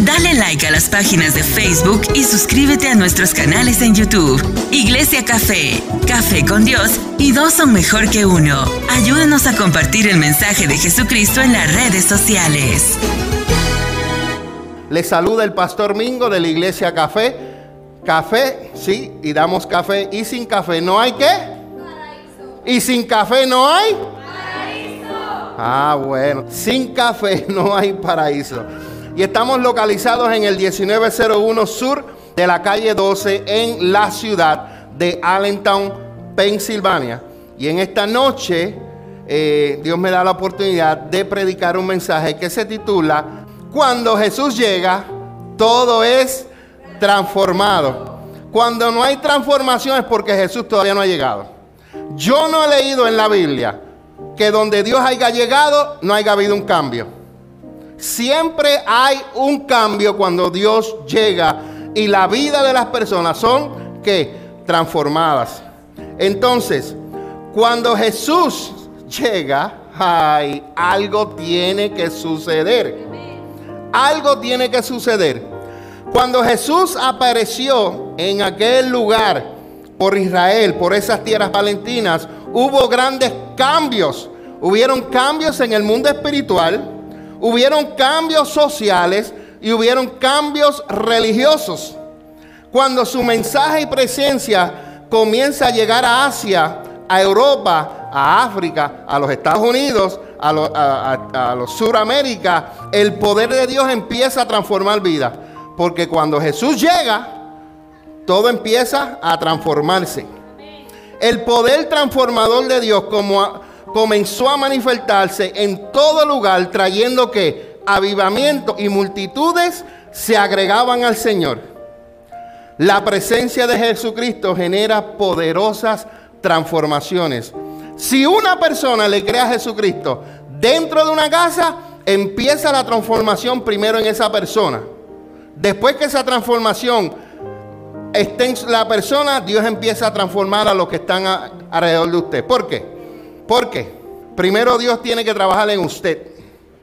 Dale like a las páginas de Facebook y suscríbete a nuestros canales en YouTube. Iglesia Café, Café con Dios y dos son mejor que uno. Ayúdanos a compartir el mensaje de Jesucristo en las redes sociales. Les saluda el pastor Mingo de la Iglesia Café. Café, sí, y damos café. Y sin café no hay qué? Paraíso. Y sin café no hay? Paraíso. Ah, bueno, sin café no hay paraíso. Y estamos localizados en el 1901 sur de la calle 12 en la ciudad de Allentown, Pensilvania. Y en esta noche eh, Dios me da la oportunidad de predicar un mensaje que se titula cuando Jesús llega, todo es transformado. Cuando no hay transformación es porque Jesús todavía no ha llegado. Yo no he leído en la Biblia que donde Dios haya llegado no haya habido un cambio. Siempre hay un cambio cuando Dios llega y la vida de las personas son que transformadas. Entonces, cuando Jesús llega, hay algo tiene que suceder algo tiene que suceder. Cuando Jesús apareció en aquel lugar por Israel, por esas tierras palentinas, hubo grandes cambios. Hubieron cambios en el mundo espiritual, hubieron cambios sociales y hubieron cambios religiosos. Cuando su mensaje y presencia comienza a llegar a Asia, a Europa, a África, a los Estados Unidos, a, los Suramérica, el poder de Dios empieza a transformar vidas. Porque cuando Jesús llega, todo empieza a transformarse. El poder transformador de Dios como comenzó a manifestarse en todo lugar, trayendo que avivamiento y multitudes se agregaban al Señor. La presencia de Jesucristo genera poderosas transformaciones. Si una persona le cree a Jesucristo dentro de una casa, empieza la transformación primero en esa persona. Después que esa transformación esté en la persona, Dios empieza a transformar a los que están alrededor de usted. ¿Por qué? Porque primero Dios tiene que trabajar en usted.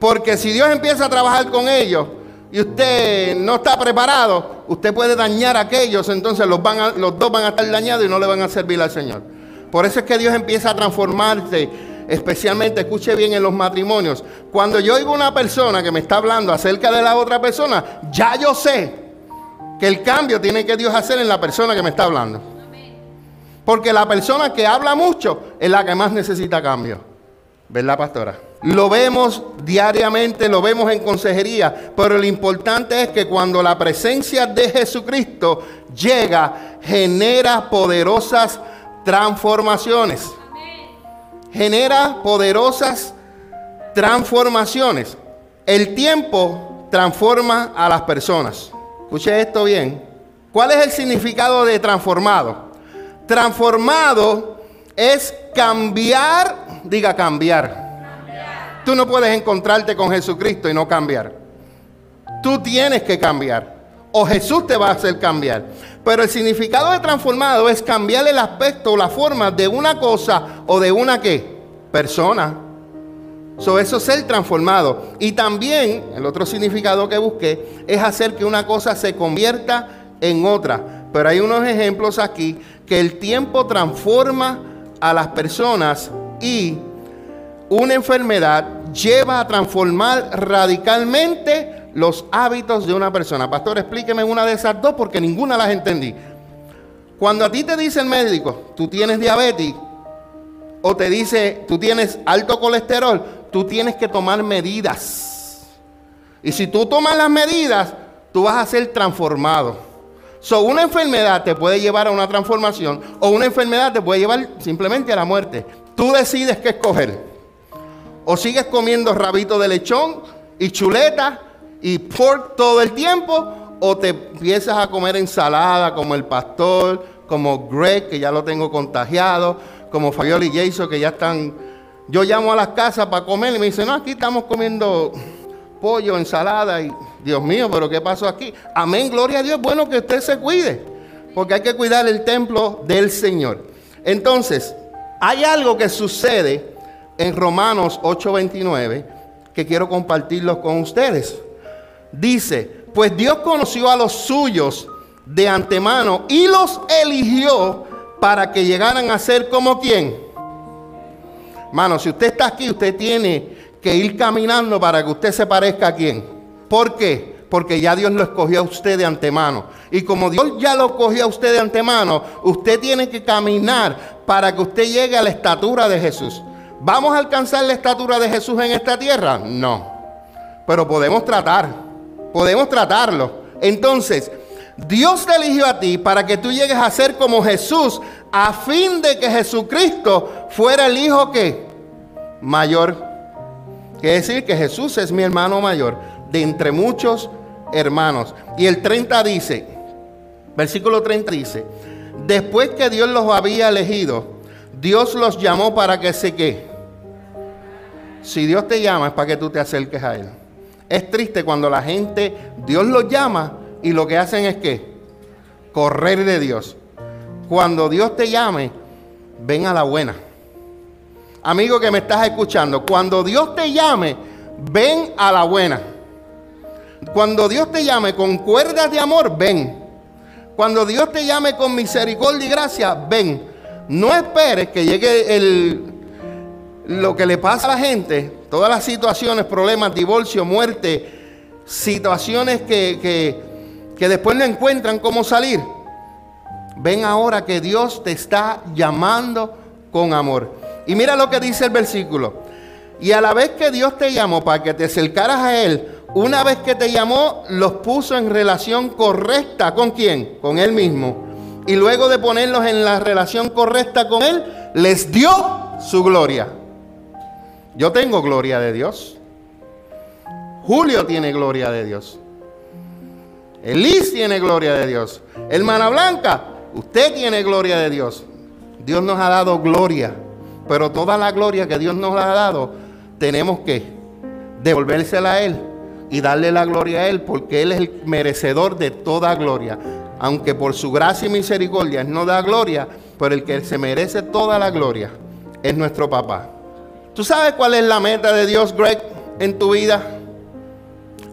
Porque si Dios empieza a trabajar con ellos y usted no está preparado, usted puede dañar a aquellos, entonces los, los dos van a estar dañados y no le van a servir al Señor. Por eso es que Dios empieza a transformarse, especialmente, escuche bien, en los matrimonios. Cuando yo oigo una persona que me está hablando acerca de la otra persona, ya yo sé que el cambio tiene que Dios hacer en la persona que me está hablando. Porque la persona que habla mucho es la que más necesita cambio. ¿Verdad, pastora? Lo vemos diariamente, lo vemos en consejería, pero lo importante es que cuando la presencia de Jesucristo llega, genera poderosas transformaciones. Genera poderosas transformaciones. El tiempo transforma a las personas. Escuche esto bien. ¿Cuál es el significado de transformado? Transformado es cambiar, diga cambiar. Tú no puedes encontrarte con Jesucristo y no cambiar. Tú tienes que cambiar. O Jesús te va a hacer cambiar. Pero el significado de transformado es cambiar el aspecto o la forma de una cosa o de una qué? Persona. So, eso es ser transformado. Y también, el otro significado que busqué, es hacer que una cosa se convierta en otra. Pero hay unos ejemplos aquí que el tiempo transforma a las personas y una enfermedad lleva a transformar radicalmente los hábitos de una persona. Pastor, explíqueme una de esas dos porque ninguna las entendí. Cuando a ti te dice el médico, tú tienes diabetes, o te dice, tú tienes alto colesterol, tú tienes que tomar medidas. Y si tú tomas las medidas, tú vas a ser transformado. So, una enfermedad te puede llevar a una transformación o una enfermedad te puede llevar simplemente a la muerte. Tú decides qué escoger. O sigues comiendo rabito de lechón y chuleta y pork todo el tiempo, o te empiezas a comer ensalada como el pastor, como Greg, que ya lo tengo contagiado, como Fabiola y Jason, que ya están. Yo llamo a las casas para comer y me dicen, no, aquí estamos comiendo pollo, ensalada, y Dios mío, pero ¿qué pasó aquí? Amén, gloria a Dios, bueno que usted se cuide, porque hay que cuidar el templo del Señor. Entonces, hay algo que sucede en Romanos 8:29 que quiero compartirlo con ustedes. Dice, Pues Dios conoció a los suyos de antemano y los eligió para que llegaran a ser como quién. Mano, si usted está aquí, usted tiene que ir caminando para que usted se parezca a quién. ¿Por qué? Porque ya Dios lo escogió a usted de antemano. Y como Dios ya lo escogió a usted de antemano, usted tiene que caminar para que usted llegue a la estatura de Jesús. ¿Vamos a alcanzar la estatura de Jesús en esta tierra? No. Pero podemos tratar. Podemos tratarlo. Entonces, Dios te eligió a ti para que tú llegues a ser como Jesús, a fin de que Jesucristo fuera el hijo que mayor. Quiere decir que Jesús es mi hermano mayor, de entre muchos hermanos. Y el 30 dice, versículo 30 dice, después que Dios los había elegido, Dios los llamó para que se que. Si Dios te llama es para que tú te acerques a Él. Es triste cuando la gente, Dios los llama y lo que hacen es que correr de Dios. Cuando Dios te llame, ven a la buena. Amigo que me estás escuchando, cuando Dios te llame, ven a la buena. Cuando Dios te llame con cuerdas de amor, ven. Cuando Dios te llame con misericordia y gracia, ven. No esperes que llegue el, lo que le pasa a la gente, todas las situaciones, problemas, divorcio, muerte, situaciones que, que que después no encuentran cómo salir. Ven ahora que Dios te está llamando con amor. Y mira lo que dice el versículo. Y a la vez que Dios te llamó para que te acercaras a Él, una vez que te llamó, los puso en relación correcta. ¿Con quién? Con Él mismo. Y luego de ponerlos en la relación correcta con Él, les dio su gloria. Yo tengo gloria de Dios. Julio tiene gloria de Dios. Elis tiene gloria de Dios. Hermana Blanca, usted tiene gloria de Dios. Dios nos ha dado gloria. Pero toda la gloria que Dios nos ha dado, tenemos que devolvérsela a Él y darle la gloria a Él, porque Él es el merecedor de toda gloria. Aunque por su gracia y misericordia Él no da gloria, pero el que se merece toda la gloria es nuestro papá. ¿Tú sabes cuál es la meta de Dios, Greg, en tu vida?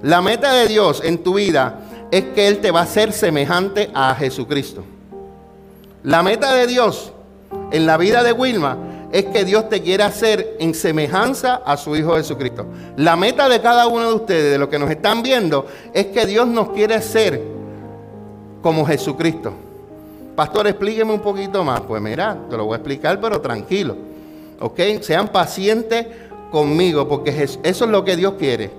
La meta de Dios en tu vida es que Él te va a hacer semejante a Jesucristo. La meta de Dios en la vida de Wilma es que Dios te quiera hacer en semejanza a su Hijo Jesucristo. La meta de cada uno de ustedes, de los que nos están viendo, es que Dios nos quiere hacer como Jesucristo. Pastor, explíqueme un poquito más. Pues mira, te lo voy a explicar, pero tranquilo. ¿Ok? Sean pacientes conmigo, porque eso es lo que Dios quiere.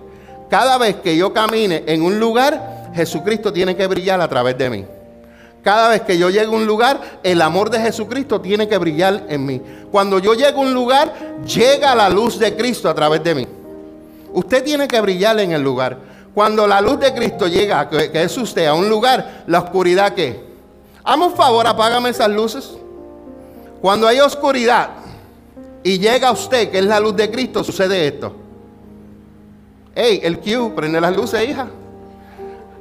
Cada vez que yo camine en un lugar, Jesucristo tiene que brillar a través de mí. Cada vez que yo llego a un lugar, el amor de Jesucristo tiene que brillar en mí. Cuando yo llego a un lugar, llega la luz de Cristo a través de mí. Usted tiene que brillar en el lugar. Cuando la luz de Cristo llega, que, es usted, a un lugar, la oscuridad ¿qué? Hazme un favor, apágame esas luces. Cuando hay oscuridad y llega usted, que es la luz de Cristo, sucede esto. Hey, el Q, prende las luces, hija.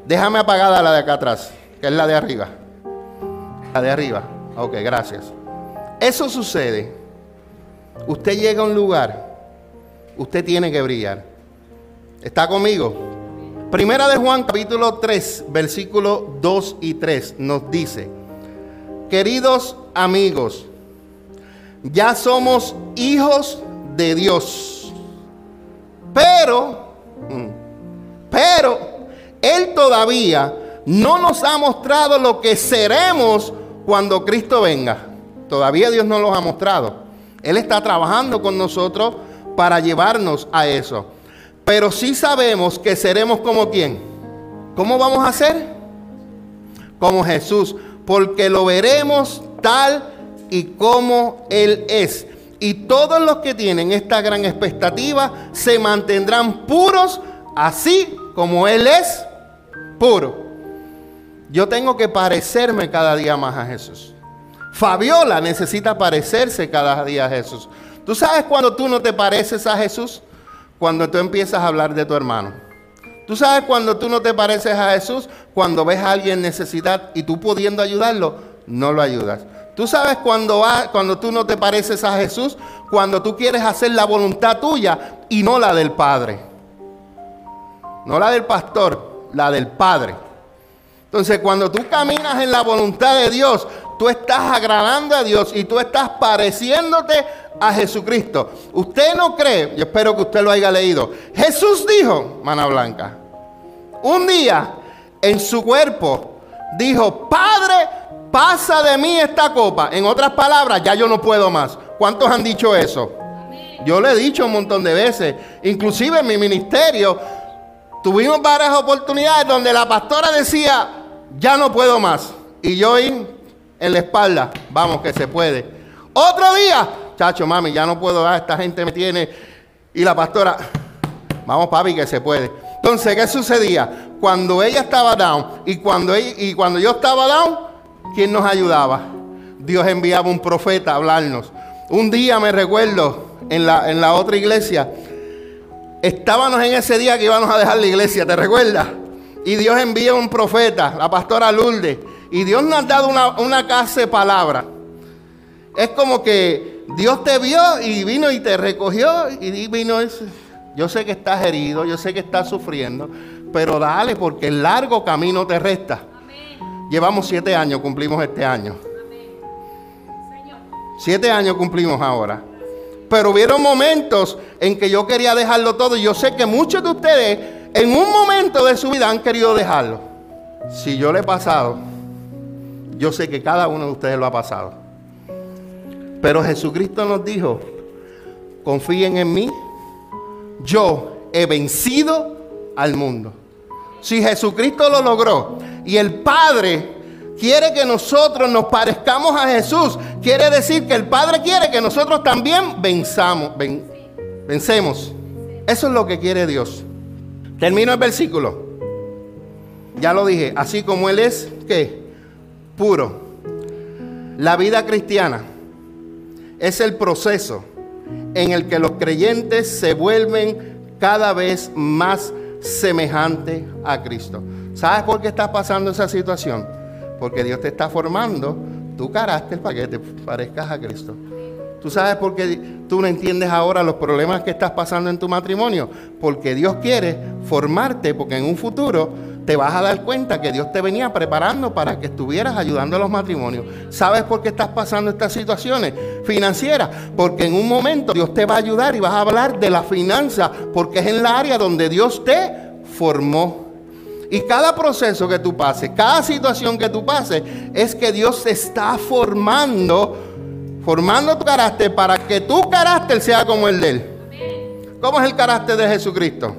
Déjame apagada la de acá atrás, que es la de arriba. La de arriba. Ok, gracias. Eso sucede. Usted llega a un lugar, usted tiene que brillar. ¿Está conmigo? Primera de Juan capítulo 3, versículo 2 y 3 nos dice, queridos amigos, ya somos hijos de Dios, pero, mm, pero él todavía no nos ha mostrado lo que seremos cuando Cristo venga. Todavía Dios no lo ha mostrado. Él está trabajando con nosotros para llevarnos a eso. Pero sí sabemos que seremos como quién. ¿Cómo vamos a ser? Como Jesús. Porque lo veremos tal y como Él es. Y todos los que tienen esta gran expectativa se mantendrán puros así como Él es puro. Yo tengo que parecerme cada día más a Jesús. Fabiola necesita parecerse cada día a Jesús. ¿Tú sabes cuando tú no te pareces a Jesús? Cuando tú empiezas a hablar de tu hermano. ¿Tú sabes cuando tú no te pareces a Jesús? Cuando ves a alguien en necesidad y tú pudiendo ayudarlo, no lo ayudas. ¿Tú sabes cuando, tú no te pareces a Jesús? Cuando tú quieres hacer la voluntad tuya y no la del Padre. No la del pastor, la del Padre. Entonces, cuando tú caminas en la voluntad de Dios, tú estás agradando a Dios y tú estás pareciéndote a Jesucristo. Usted no cree, yo espero que usted lo haya leído. Jesús dijo, mana blanca, un día en su cuerpo dijo, Padre, pasa de mí esta copa. En otras palabras, ya yo no puedo más. ¿Cuántos han dicho eso? Yo le he dicho un montón de veces, inclusive en mi ministerio, tuvimos varias oportunidades donde la pastora decía, ya no puedo más. Y yo en la espalda, vamos que se puede. Otro día, chacho, mami, ya no puedo dar, esta gente me tiene. Y la pastora, vamos papi que se puede. Entonces, ¿qué sucedía? Cuando ella estaba down y cuando, y cuando yo estaba down, ¿quién nos ayudaba? Dios enviaba un profeta a hablarnos. Un día me recuerdo en la, en la otra iglesia, estábamos en ese día que íbamos a dejar la iglesia, ¿te recuerdas? Y Dios envía un profeta, la pastora Lourdes, y Dios nos ha dado una, una casa de palabra. Es como que Dios te vio y vino y te recogió y vino ese. Yo sé que estás herido, yo sé que estás sufriendo, pero dale porque el largo camino te resta. Llevamos siete años, cumplimos este año. Siete años cumplimos ahora. Pero hubieron momentos en que yo quería dejarlo todo. Y yo sé que muchos de ustedes en un momento de su vida han querido dejarlo. Si yo le he pasado, yo sé que cada uno de ustedes lo ha pasado. Pero Jesucristo nos dijo, confíen en mí, yo he vencido al mundo. Si Jesucristo lo logró y el Padre quiere que nosotros nos parezcamos a Jesús, quiere decir que el Padre quiere que nosotros también venzamos, vencemos. Eso es lo que quiere Dios. Termino el versículo. Ya lo dije, así como Él es, ¿qué? Puro. La vida cristiana es el proceso en el que los creyentes se vuelven cada vez más semejantes a Cristo. ¿Sabes por qué está pasando esa situación? Porque Dios te está formando tu carácter para que te parezcas a Cristo. ¿Tú sabes por qué tú no entiendes ahora los problemas que estás pasando en tu matrimonio? Porque Dios quiere formarte, porque en un futuro te vas a dar cuenta que Dios te venía preparando para que estuvieras ayudando a los matrimonios. ¿Sabes por qué estás pasando estas situaciones financieras? Porque en un momento Dios te va a ayudar y vas a hablar de la finanza, porque es en la área donde Dios te formó. Y cada proceso que tú pases, cada situación que tú pases, es que Dios te está formando, formando tu carácter para que tu carácter sea como el de Él. ¿Cómo es el carácter de Jesucristo?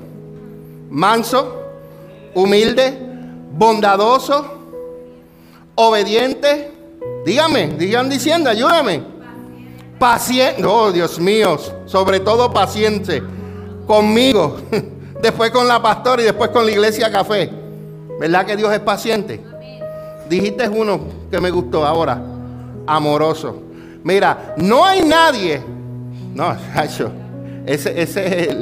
Manso, humilde, bondadoso, obediente. Dígame, digan diciendo, ayúdame. Paciente, oh Dios mío, sobre todo paciente conmigo, después con la pastora y después con la iglesia café. ¿Verdad que Dios es paciente? Dijiste uno que me gustó ahora, amoroso. Mira, no hay nadie, no, ese, ese es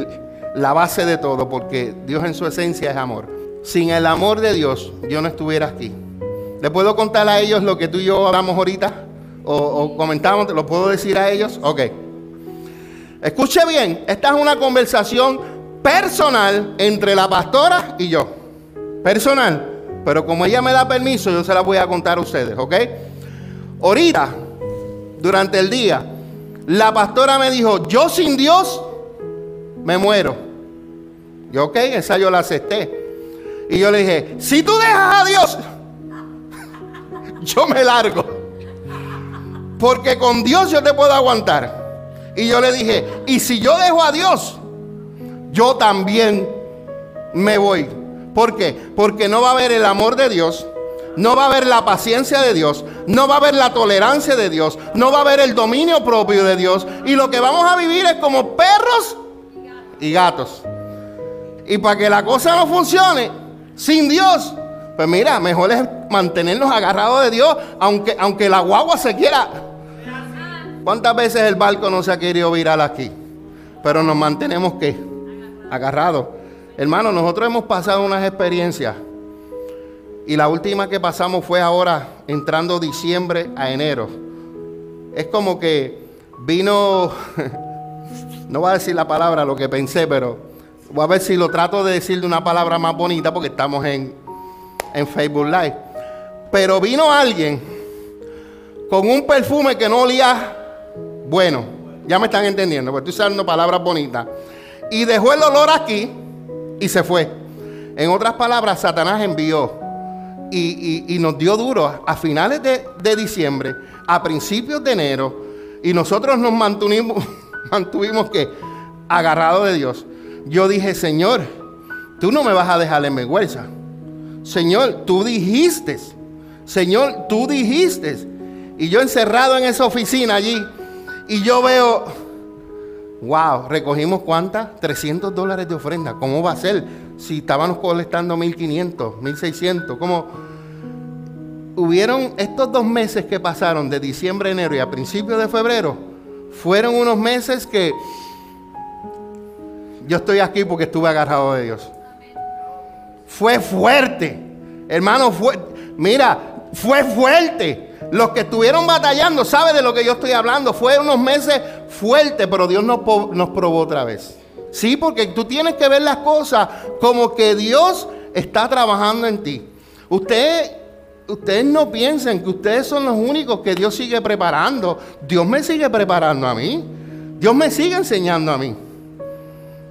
la base de todo, porque Dios en su esencia es amor. Sin el amor de Dios, yo no estuviera aquí. ¿Le puedo contar a ellos lo que tú y yo hablamos ahorita? ¿O, comentamos? ¿Te lo puedo decir a ellos? Ok. Escuche bien, esta es una conversación personal entre la pastora y yo. Personal. Pero como ella me da permiso, yo se la voy a contar a ustedes, ¿ok? Ahorita, durante el día, la pastora me dijo, yo sin Dios me muero. Yo, ok, esa yo la acepté. Y yo le dije, si tú dejas a Dios, yo me largo. Porque con Dios yo te puedo aguantar. Y yo le dije, y si yo dejo a Dios, yo también me voy. ¿Por qué? Porque no va a haber el amor de Dios, no va a haber la paciencia de Dios, no va a haber la tolerancia de Dios, no va a haber el dominio propio de Dios. Y lo que vamos a vivir es como perros y gatos. Y para que la cosa no funcione, sin Dios. Pues mira, mejor es mantenernos agarrados de Dios, aunque, aunque la guagua se quiera. ¿Cuántas veces el barco no se ha querido virar aquí? Pero nos mantenemos que agarrados. Hermano, nosotros hemos pasado unas experiencias. Y la última que pasamos fue ahora, entrando diciembre a enero. Es como que vino, no voy a decir la palabra lo que pensé, pero Voy a ver si lo trato de decir de una palabra más bonita porque estamos en, en Facebook Live. Pero vino alguien con un perfume que no olía bueno. Ya me están entendiendo, porque estoy usando palabras bonitas. Y dejó el olor aquí y se fue. En otras palabras, Satanás envió y, nos dio duro a finales de, diciembre, a principios de enero, y nosotros nos mantuvimos, mantuvimos que agarrados de Dios. Yo dije, Señor, tú no me vas a dejar en vergüenza. Señor, tú dijiste. Señor, tú dijiste. Y yo encerrado en esa oficina allí, y yo veo, wow, recogimos cuántas? 300 dólares de ofrenda. ¿Cómo va a ser? Si estábamos colectando 1500, 1600, ¿cómo? Hubieron estos dos meses que pasaron de diciembre enero y a principios de febrero, fueron unos meses que yo estoy aquí porque estuve agarrado de Dios. Fue fuerte, hermano, fue, mira, fue fuerte. Los que estuvieron batallando, ¿sabe de lo que yo estoy hablando? Fue unos meses fuertes, pero Dios nos probó otra vez. Sí, porque tú tienes que ver las cosas como que Dios está trabajando en ti. Usted, ustedes no piensen que ustedes son los únicos que Dios sigue preparando. Dios me sigue preparando a mí. Dios me sigue enseñando a mí.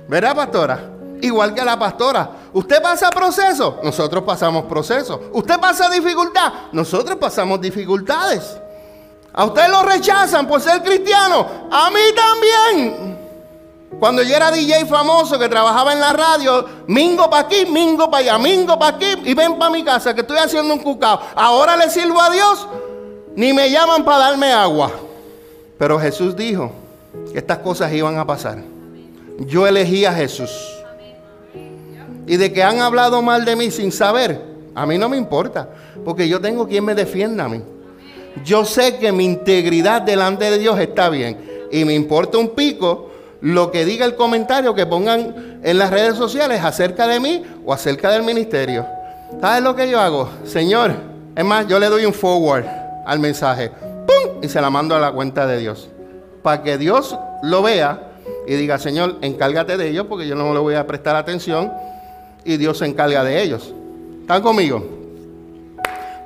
¿Verdad, pastora? Igual que la pastora. Usted pasa proceso, nosotros pasamos proceso. Usted pasa dificultad, nosotros pasamos dificultades. A usted lo rechazan por ser cristiano, a mí también. Cuando yo era DJ famoso que trabajaba en la radio, mingo para aquí, mingo para allá, mingo para aquí y ven para mi casa que estoy haciendo un cucao. Ahora le sirvo a Dios, ni me llaman para darme agua. Pero Jesús dijo que estas cosas iban a pasar. Yo elegí a Jesús. Y de que han hablado mal de mí sin saber, a mí no me importa, porque yo tengo quien me defienda a mí. Yo sé que mi integridad delante de Dios está bien y me importa un pico lo que diga el comentario que pongan en las redes sociales acerca de mí o acerca del ministerio. ¿Sabes lo que yo hago? Señor, es más, yo le doy un forward al mensaje, ¡pum! Y se la mando a la cuenta de Dios. Para que Dios lo vea y diga, Señor, encárgate de ellos porque yo no le voy a prestar atención y Dios se encarga de ellos. ¿Están conmigo?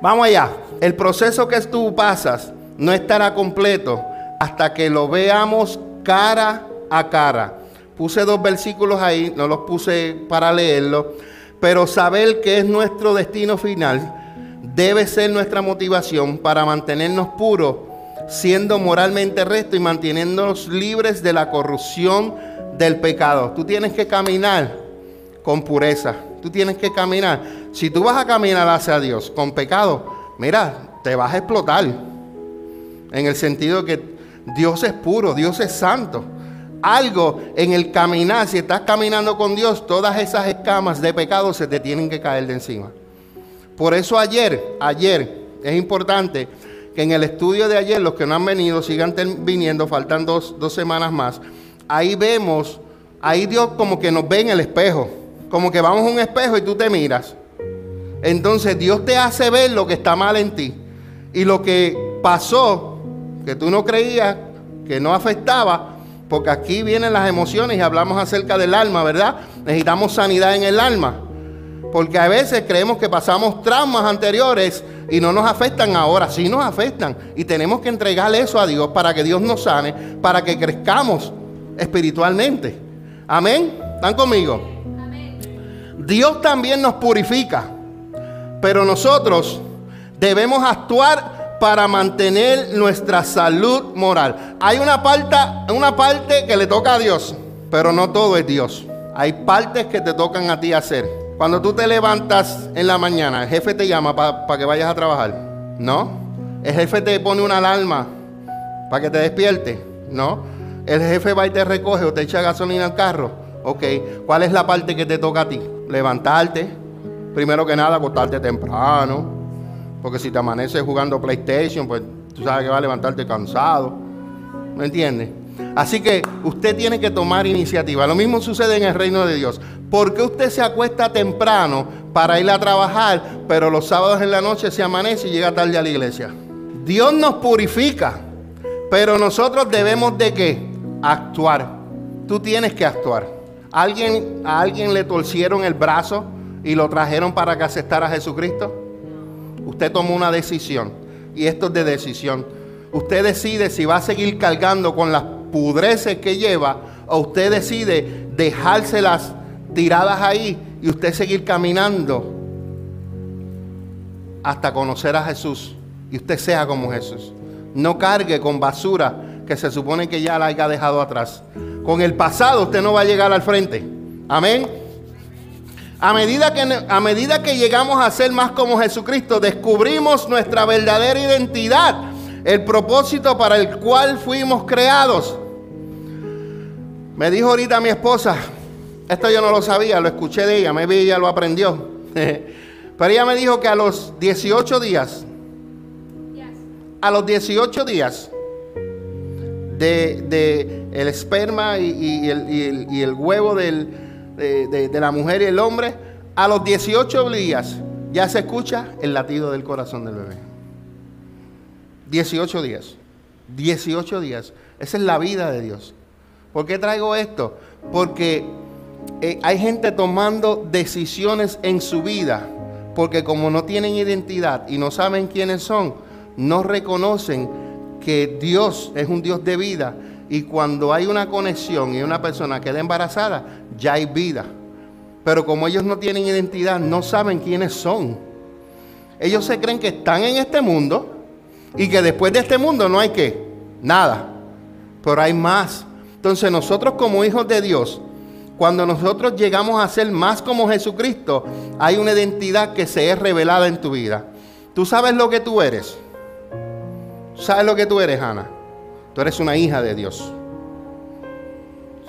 Vamos allá. El proceso que tú pasas no estará completo hasta que lo veamos cara a cara. Puse dos versículos ahí, no los puse para leerlo, pero saber que es nuestro destino final debe ser nuestra motivación para mantenernos puros, siendo moralmente recto y manteniéndonos libres de la corrupción del pecado. Tú tienes que caminar con pureza. Tú tienes que caminar. Si tú vas a caminar hacia Dios con pecado, mira, te vas a explotar. En el sentido que Dios es puro, Dios es santo. Algo en el caminar, si estás caminando con Dios, todas esas escamas de pecado se te tienen que caer de encima. Por eso ayer, ayer, es importante que en el estudio de ayer, los que no han venido, sigan viniendo, faltan dos, dos semanas más. Ahí vemos, ahí Dios como que nos ve en el espejo como que vamos a un espejo y tú te miras. Entonces Dios te hace ver lo que está mal en ti. Y lo que pasó, que tú no creías, que no afectaba, porque aquí vienen las emociones y hablamos acerca del alma, ¿verdad? Necesitamos sanidad en el alma. Porque a veces creemos que pasamos traumas anteriores y no nos afectan ahora, sí nos afectan. Y tenemos que entregarle eso a Dios para que Dios nos sane, para que crezcamos espiritualmente. Amén. ¿Están conmigo? Dios también nos purifica, pero nosotros debemos actuar para mantener nuestra salud moral. Hay una parte, una parte que le toca a Dios, pero no todo es Dios. Hay partes que te tocan a ti hacer. Cuando tú te levantas en la mañana, el jefe te llama para que vayas a trabajar. ¿No? El jefe te pone una alarma para que te despierte. ¿No? El jefe va y te recoge o te echa gasolina al carro. Ok, ¿cuál es la parte que te toca a ti? Levantarte. Primero que nada, acostarte temprano. Porque si te amaneces jugando PlayStation, pues tú sabes que vas a levantarte cansado. ¿Me entiendes? Así que usted tiene que tomar iniciativa. Lo mismo sucede en el reino de Dios. ¿Por qué usted se acuesta temprano para ir a trabajar, pero los sábados en la noche se amanece y llega tarde a la iglesia? Dios nos purifica, pero nosotros debemos de qué? Actuar. Tú tienes que actuar. ¿Alguien, ¿A alguien le torcieron el brazo y lo trajeron para que aceptara a Jesucristo? Usted tomó una decisión y esto es de decisión. Usted decide si va a seguir cargando con las pudreces que lleva o usted decide dejárselas tiradas ahí y usted seguir caminando hasta conocer a Jesús y usted sea como Jesús. No cargue con basura que se supone que ya la haya dejado atrás. Con el pasado usted no va a llegar al frente. Amén. A medida, que, a medida que llegamos a ser más como Jesucristo, descubrimos nuestra verdadera identidad, el propósito para el cual fuimos creados. Me dijo ahorita mi esposa, esto yo no lo sabía, lo escuché de ella, me vi ella lo aprendió. Pero ella me dijo que a los 18 días, a los 18 días de, el esperma y, el, huevo de, de la mujer y el hombre, a los 18 días ya se escucha el latido del corazón del bebé. 18 días. 18 días. Esa es la vida de Dios. ¿Por qué traigo esto? Porque eh, hay gente tomando decisiones en su vida, porque como no tienen identidad y no saben quiénes son, no reconocen que Dios es un Dios de vida y cuando hay una conexión y una persona queda embarazada, ya hay vida. Pero como ellos no tienen identidad, no saben quiénes son. Ellos se creen que están en este mundo y que después de este mundo no hay que nada. Pero hay más. Entonces nosotros como hijos de Dios cuando nosotros llegamos a ser más como Jesucristo, hay una identidad que se es revelada en tu vida. ¿Tú sabes lo que tú eres? ¿Sabes lo que tú eres, Ana? Tú eres una hija de Dios.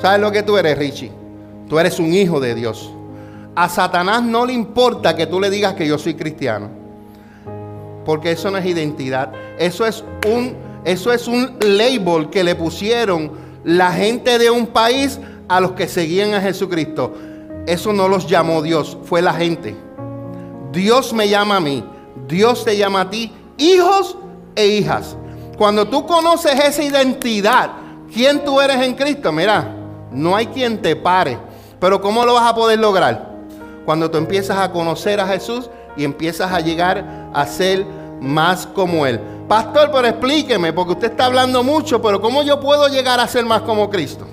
¿Sabes lo que tú eres, Richie? Tú eres un hijo de Dios. A Satanás no le importa que tú le digas que yo soy cristiano. Porque eso no es identidad. Eso es un, eso es un label que le pusieron la gente de un país a los que seguían a Jesucristo. Eso no los llamó Dios, fue la gente. Dios me llama a mí, Dios te llama a ti, hijos e hijas. Cuando tú conoces esa identidad, quién tú eres en Cristo, mira, no hay quien te pare. Pero ¿cómo lo vas a poder lograr? Cuando tú empiezas a conocer a Jesús y empiezas a llegar a ser más como Él. Pastor, pero explíqueme, porque usted está hablando mucho, pero ¿cómo yo puedo llegar a ser más como Cristo?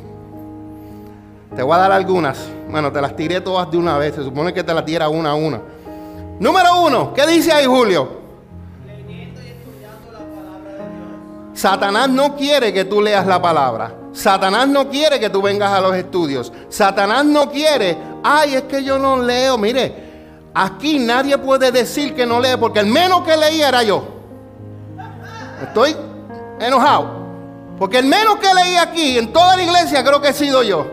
Te voy a dar algunas. Bueno, te las tiré todas de una vez. Se supone que te las diera una a una. Número uno, ¿qué dice ahí Julio? Satanás no quiere que tú leas la palabra. Satanás no quiere que tú vengas a los estudios. Satanás no quiere, ay, es que yo no leo. Mire, aquí nadie puede decir que no lee, porque el menos que leía era yo. Estoy enojado. Porque el menos que leí aquí en toda la iglesia creo que he sido yo.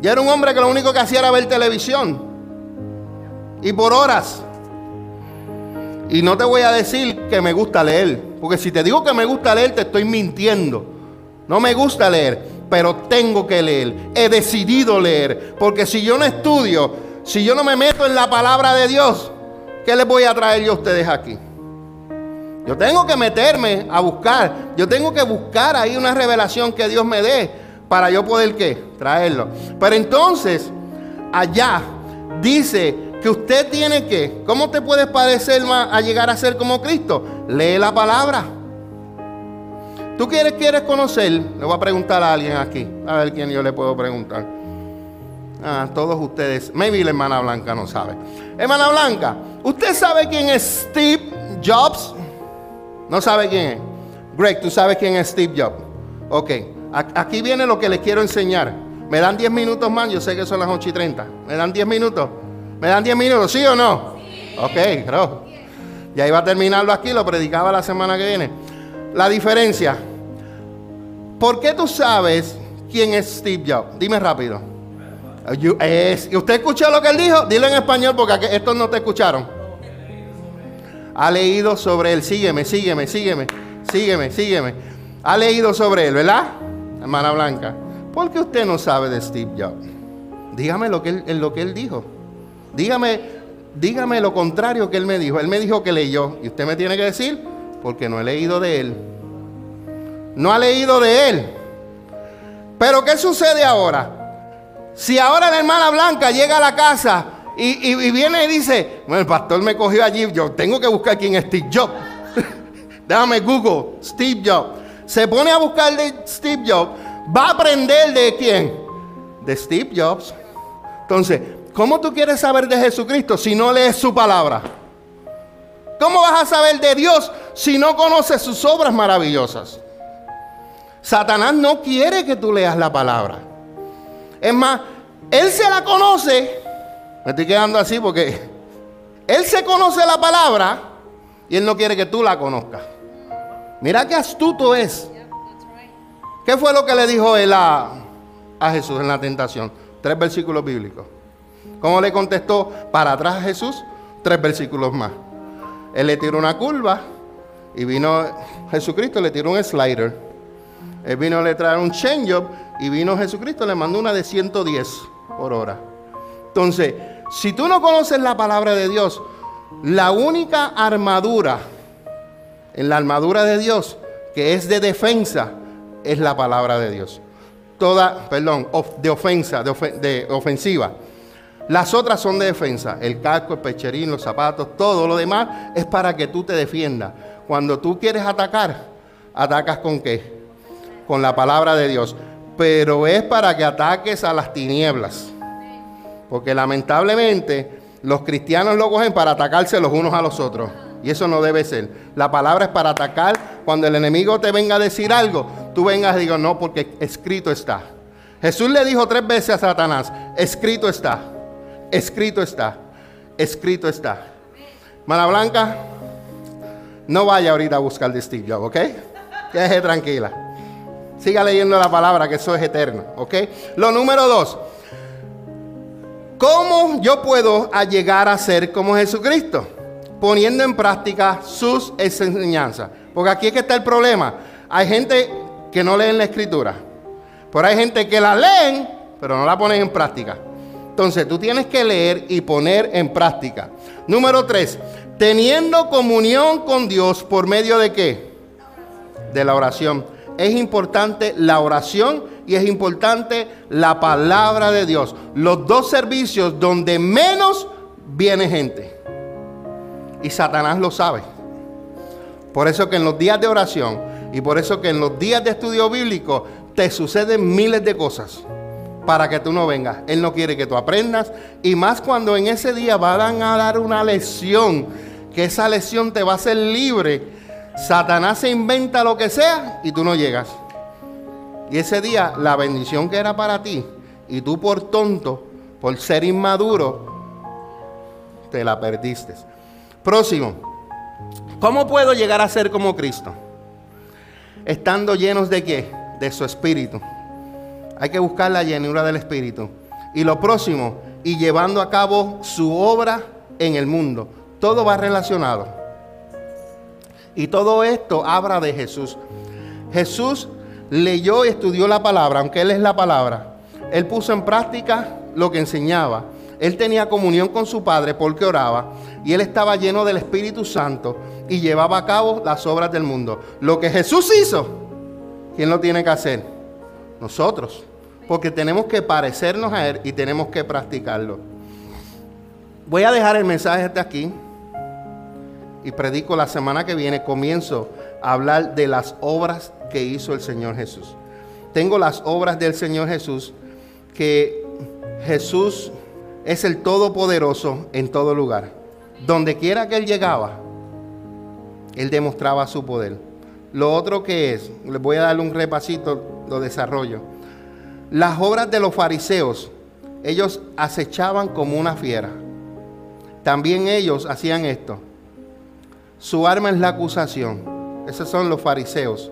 Yo era un hombre que lo único que hacía era ver televisión. Y por horas. Y no te voy a decir que me gusta leer. Porque si te digo que me gusta leer, te estoy mintiendo. No me gusta leer, pero tengo que leer. He decidido leer. Porque si yo no estudio, si yo no me meto en la palabra de Dios, ¿qué les voy a traer yo a ustedes aquí? Yo tengo que meterme a buscar. Yo tengo que buscar ahí una revelación que Dios me dé para yo poder qué? Traerlo. Pero entonces, allá dice que usted tiene que, ¿cómo te puedes parecer más a llegar a ser como Cristo? Lee la palabra. ¿Tú quieres, quieres conocer? Le voy a preguntar a alguien aquí, a ver quién yo le puedo preguntar. Ah, todos ustedes, maybe la hermana Blanca no sabe. Hermana Blanca, ¿usted sabe quién es Steve Jobs? ¿No sabe quién es? Greg, ¿tú sabes quién es Steve Jobs? Ok. Aquí viene lo que les quiero enseñar. ¿Me dan 10 minutos más? Yo sé que son las 8 y 30. ¿Me dan 10 minutos? ¿Me dan 10 minutos? ¿Sí o no? Sí. Ok. Ya iba a terminarlo aquí, lo predicaba la semana que viene. La diferencia. ¿Por qué tú sabes quién es Steve Jobs? Dime rápido. ¿Usted escuchó lo que él dijo? Dilo en español porque estos no te escucharon. Ha leído sobre él. Sígueme, sígueme, sígueme, sígueme, sígueme. Ha leído sobre él, ¿verdad? hermana Blanca, ¿por qué usted no sabe de Steve Jobs? Dígame lo que él, lo que él dijo. Dígame, dígame lo contrario que él me dijo. Él me dijo que leyó. Y usted me tiene que decir, porque no he leído de él. No ha leído de él. Pero ¿qué sucede ahora? Si ahora la hermana Blanca llega a la casa y, viene y dice, bueno, el pastor me cogió allí, yo tengo que buscar quién es Steve Jobs. Déjame Google, Steve Jobs. Se pone a buscar de Steve Jobs, va a aprender de quién? De Steve Jobs. Entonces, ¿cómo tú quieres saber de Jesucristo si no lees su palabra? ¿Cómo vas a saber de Dios si no conoces sus obras maravillosas? Satanás no quiere que tú leas la palabra. Es más, él se la conoce. Me estoy quedando así porque él se conoce la palabra y él no quiere que tú la conozcas. Mira qué astuto es. ¿Qué fue lo que le dijo él a, a Jesús en la tentación? Tres versículos bíblicos. ¿Cómo le contestó para atrás a Jesús? Tres versículos más. Él le tiró una curva y vino Jesucristo, le tiró un slider. Él vino a le traer un change-up y vino Jesucristo, le mandó una de 110 por hora. Entonces, si tú no conoces la palabra de Dios, la única armadura en la armadura de Dios que es de defensa es la palabra de Dios. Toda, perdón, de ofensa, de ofensiva. Las otras son de defensa. El casco, el pecherín, los zapatos, todo lo demás es para que tú te defiendas. Cuando tú quieres atacar, atacas con qué? Con la palabra de Dios. Pero es para que ataques a las tinieblas. Porque lamentablemente los cristianos lo cogen para atacarse los unos a los otros. Y eso no debe ser. La palabra es para atacar. Cuando el enemigo te venga a decir algo, tú vengas y digas, no, porque escrito está. Jesús le dijo tres veces a Satanás, escrito está. Escrito está. Escrito está. Mala Blanca, no vaya ahorita a buscar de Steve Jobs, ¿ok? Quédese tranquila. Siga leyendo la palabra, que eso es eterno, ¿ok? Lo número dos. ¿Cómo yo puedo llegar a ser como Jesucristo? Poniendo en práctica sus enseñanzas. Porque aquí es que está el problema. Hay gente que no leen la escritura. Pero hay gente que la leen, pero no la ponen en práctica. Entonces tú tienes que leer y poner en práctica. Número tres, teniendo comunión con Dios por medio de qué? De la oración. Es importante la oración y es importante la palabra de Dios. Los dos servicios donde menos viene gente. Y Satanás lo sabe. Por eso que en los días de oración y por eso que en los días de estudio bíblico te suceden miles de cosas para que tú no vengas. Él no quiere que tú aprendas. Y más cuando en ese día van a dar una lección, que esa lección te va a hacer libre. Satanás se inventa lo que sea y tú no llegas. Y ese día la bendición que era para ti y tú por tonto, por ser inmaduro, te la perdiste. Próximo. ¿Cómo puedo llegar a ser como Cristo? Estando llenos de qué? De su espíritu. Hay que buscar la llenura del Espíritu. Y lo próximo, y llevando a cabo su obra en el mundo. Todo va relacionado. Y todo esto habla de Jesús. Jesús leyó y estudió la palabra, aunque Él es la palabra. Él puso en práctica lo que enseñaba. Él tenía comunión con su Padre porque oraba. Y Él estaba lleno del Espíritu Santo y llevaba a cabo las obras del mundo. Lo que Jesús hizo, ¿quién lo tiene que hacer? Nosotros. Porque tenemos que parecernos a Él y tenemos que practicarlo. Voy a dejar el mensaje hasta aquí y predico la semana que viene. Comienzo a hablar de las obras que hizo el Señor Jesús. Tengo las obras del Señor Jesús que Jesús es el Todopoderoso en todo lugar. Donde quiera que Él llegaba, Él demostraba su poder. Lo otro que es, les voy a dar un repasito lo desarrollo. Las obras de los fariseos, ellos acechaban como una fiera. También ellos hacían esto. Su arma es la acusación. Esos son los fariseos.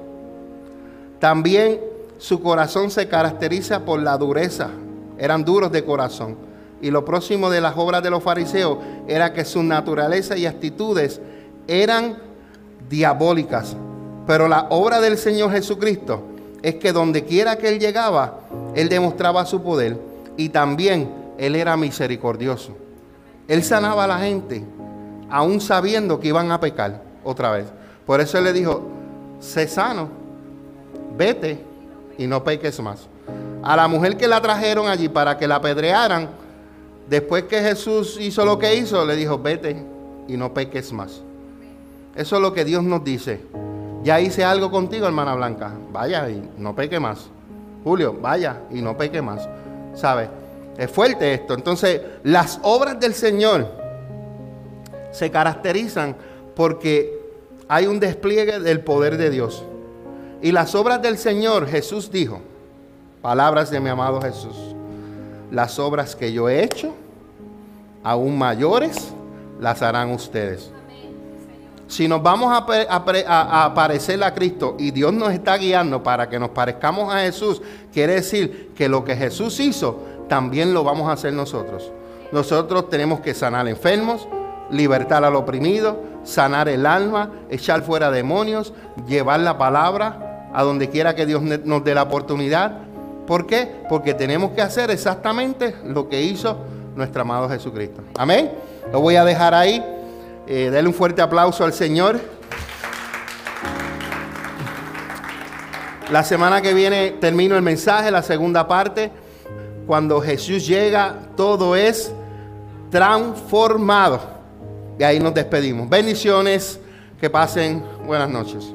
También su corazón se caracteriza por la dureza. Eran duros de corazón. Y lo próximo de las obras de los fariseos era que su naturaleza y actitudes eran diabólicas. Pero la obra del Señor Jesucristo es que donde quiera que él llegaba, él demostraba su poder y también él era misericordioso. Él sanaba a la gente, aún sabiendo que iban a pecar otra vez. Por eso él le dijo, sé sano, vete y no peques más. a la mujer que la trajeron allí para que la apedrearan, después que Jesús hizo lo que hizo, le dijo, vete y no peques más. Eso es lo que Dios nos dice. Ya hice algo contigo, hermana Blanca. Vaya y no peque más. Julio, vaya y no peque más. ¿Sabe? Es fuerte esto. Entonces, las obras del Señor se caracterizan porque hay un despliegue del poder de Dios. Y las obras del Señor, Jesús dijo, palabras de mi amado Jesús, las obras que yo he hecho, aún mayores, las harán ustedes. Si nos vamos a, parecer a Cristo y Dios nos está guiando para que nos parezcamos a Jesús, quiere decir que lo que Jesús hizo, también lo vamos a hacer nosotros. Nosotros tenemos que sanar enfermos, libertar al oprimido, sanar el alma, echar fuera demonios, llevar la palabra, a donde quiera que Dios nos dé la oportunidad. ¿Por qué? Porque tenemos que hacer exactamente lo que hizo nuestro amado Jesucristo. Amén. Lo voy a dejar ahí. Eh, denle un fuerte aplauso al Señor. La semana que viene termino el mensaje, la segunda parte. Cuando Jesús llega, todo es transformado. Y ahí nos despedimos. Bendiciones. Que pasen buenas noches.